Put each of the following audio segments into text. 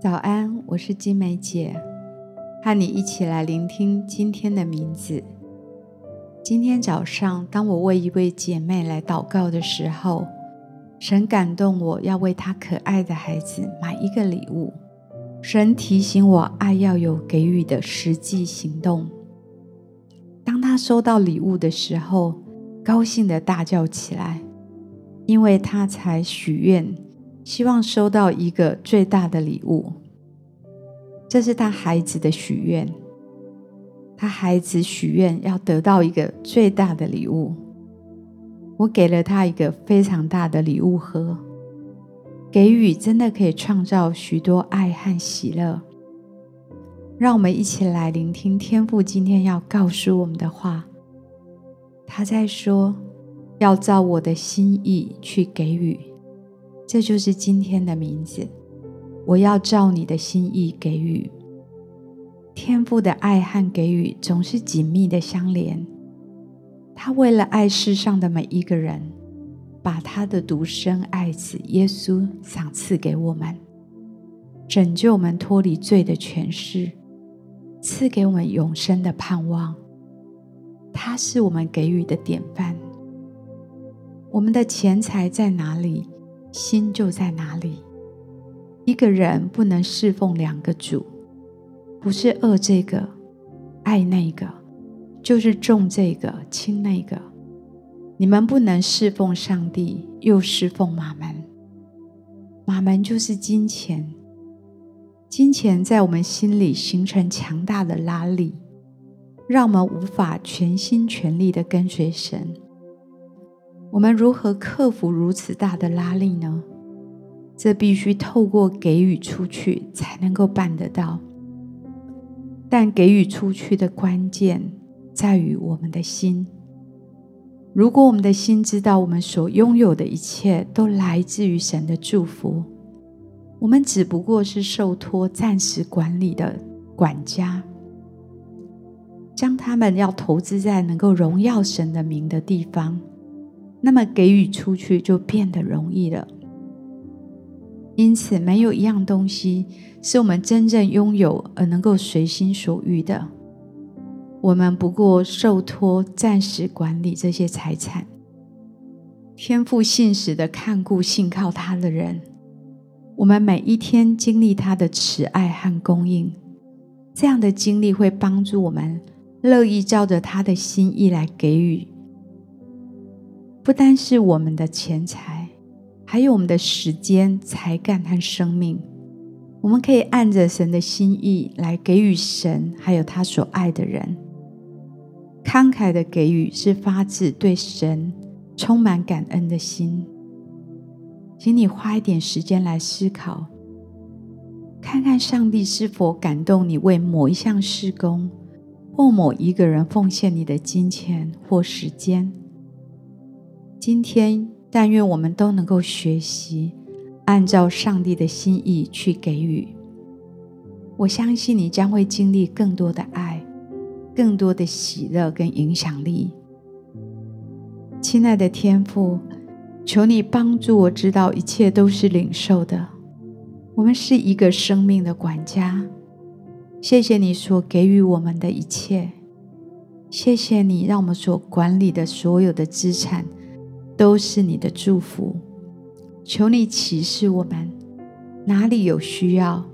早安，我是金梅姐，和你一起来聆听今天的名字。今天早上，当我为一位姐妹来祷告的时候，神感动我要为她可爱的孩子买一个礼物。神提醒我，爱要有给予的实际行动。当她收到礼物的时候，高兴地大叫起来，因为她才许愿。希望收到一个最大的礼物，这是他孩子的许愿。他孩子许愿要得到一个最大的礼物，我给了他一个非常大的礼物盒。给予真的可以创造许多爱和喜乐。让我们一起来聆听天父今天要告诉我们的话。他在说，要照我的心意去给予。这就是今天的名字。我要照你的心意给予。天父的爱和给予总是紧密的相连。他为了爱世上的每一个人，把他的独生爱子耶稣赏赐给我们，拯救我们脱离罪的权势，赐给我们永生的盼望。他是我们给予的典范。我们的钱财在哪里？心就在哪里。一个人不能侍奉两个主，不是恶这个爱那个，就是重这个轻那个。你们不能侍奉上帝又侍奉马门。马门就是金钱，金钱在我们心里形成强大的拉力，让我们无法全心全力的跟随神。我们如何克服如此大的拉力呢？这必须透过给予出去才能够办得到。但给予出去的关键在于我们的心。如果我们的心知道我们所拥有的一切都来自于神的祝福，我们只不过是受托暂时管理的管家，将他们要投资在能够荣耀神的名的地方。那么给予出去就变得容易了。因此，没有一样东西是我们真正拥有而能够随心所欲的。我们不过受托暂时管理这些财产。天赋信实的看顾信靠他的人，我们每一天经历他的慈爱和供应。这样的经历会帮助我们乐意照着他的心意来给予。不单是我们的钱财，还有我们的时间、才干和生命，我们可以按着神的心意来给予神，还有他所爱的人。慷慨的给予是发自对神充满感恩的心。请你花一点时间来思考，看看上帝是否感动你为某一项事工或某一个人奉献你的金钱或时间。今天，但愿我们都能够学习按照上帝的心意去给予。我相信你将会经历更多的爱，更多的喜乐跟影响力。亲爱的天父，求你帮助我知道一切都是领受的。我们是一个生命的管家。谢谢你所给予我们的一切，谢谢你让我们所管理的所有的资产。都是你的祝福，求你启示我们哪里有需要，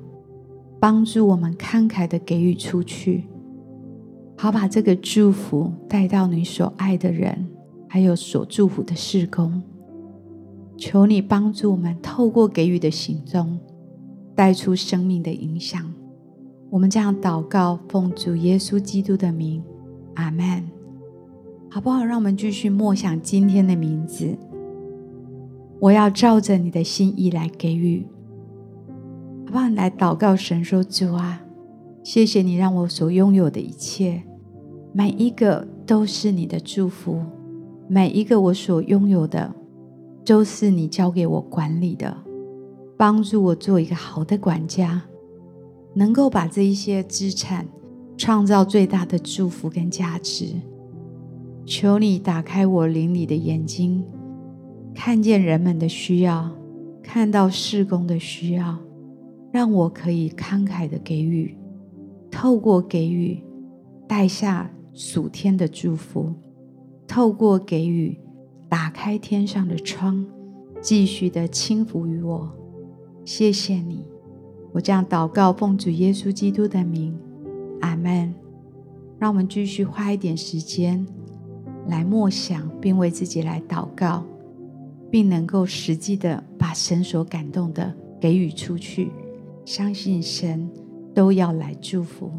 帮助我们慷慨的给予出去，好把这个祝福带到你所爱的人，还有所祝福的事工。求你帮助我们透过给予的行踪，带出生命的影响。我们这样祷告，奉主耶稣基督的名，阿门。好不好？让我们继续默想今天的名字。我要照着你的心意来给予，好不好？来祷告神说：“主啊，谢谢你让我所拥有的一切，每一个都是你的祝福，每一个我所拥有的都是你交给我管理的，帮助我做一个好的管家，能够把这一些资产创造最大的祝福跟价值。”求你打开我灵里的眼睛，看见人们的需要，看到事工的需要，让我可以慷慨的给予，透过给予带下属天的祝福，透过给予打开天上的窗，继续的轻抚于我。谢谢你，我这样祷告，奉主耶稣基督的名，阿门。让我们继续花一点时间来默想，并为自己来祷告，并能够实际的把神所感动的给予出去。相信神都要来祝福。